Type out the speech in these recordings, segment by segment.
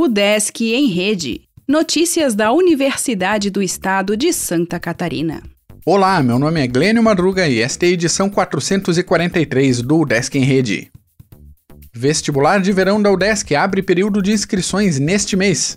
O Desk em Rede. Notícias da Universidade do Estado de Santa Catarina. Olá, meu nome é Glênio Madruga e esta é a edição 443 do Desk em Rede. Vestibular de verão da UDESC abre período de inscrições neste mês.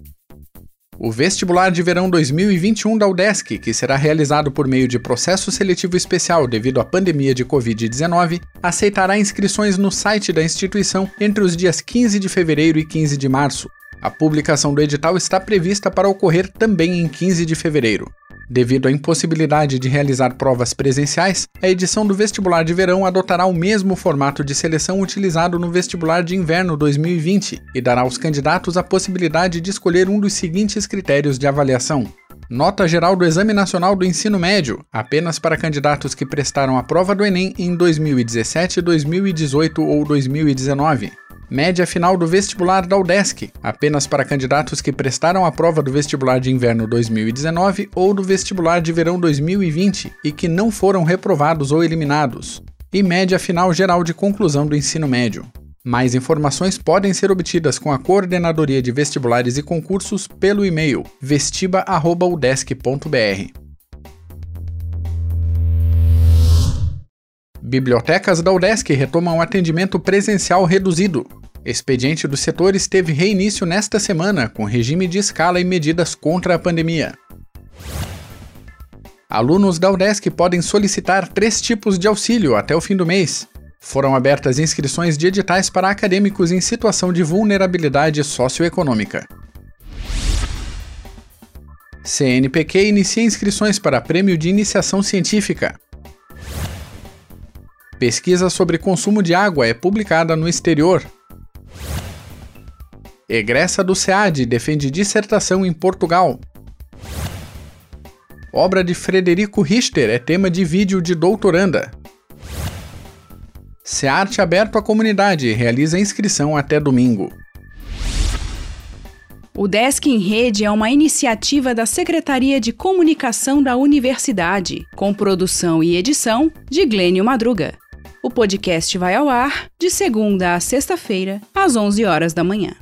O vestibular de verão 2021 da UDESC, que será realizado por meio de processo seletivo especial devido à pandemia de Covid-19, aceitará inscrições no site da instituição entre os dias 15 de fevereiro e 15 de março. A publicação do edital está prevista para ocorrer também em 15 de fevereiro. Devido à impossibilidade de realizar provas presenciais, a edição do vestibular de verão adotará o mesmo formato de seleção utilizado no vestibular de inverno 2020 e dará aos candidatos a possibilidade de escolher um dos seguintes critérios de avaliação: Nota geral do Exame Nacional do Ensino Médio, apenas para candidatos que prestaram a prova do Enem em 2017, 2018 ou 2019 média final do vestibular da UDESC, apenas para candidatos que prestaram a prova do vestibular de inverno 2019 ou do vestibular de verão 2020 e que não foram reprovados ou eliminados, e média final geral de conclusão do ensino médio. Mais informações podem ser obtidas com a Coordenadoria de Vestibulares e Concursos pelo e-mail vestiba.udesc.br. Bibliotecas da UDESC retomam atendimento presencial reduzido. Expediente dos setores teve reinício nesta semana, com regime de escala e medidas contra a pandemia. Alunos da UDESC podem solicitar três tipos de auxílio até o fim do mês. Foram abertas inscrições de editais para acadêmicos em situação de vulnerabilidade socioeconômica. CNPq inicia inscrições para prêmio de iniciação científica. Pesquisa sobre consumo de água é publicada no exterior. Egressa do SEAD defende dissertação em Portugal. Obra de Frederico Richter é tema de vídeo de doutoranda. SEARTE aberto à comunidade realiza inscrição até domingo. O Desk em Rede é uma iniciativa da Secretaria de Comunicação da Universidade, com produção e edição de Glênio Madruga. O podcast vai ao ar de segunda a sexta-feira, às 11 horas da manhã.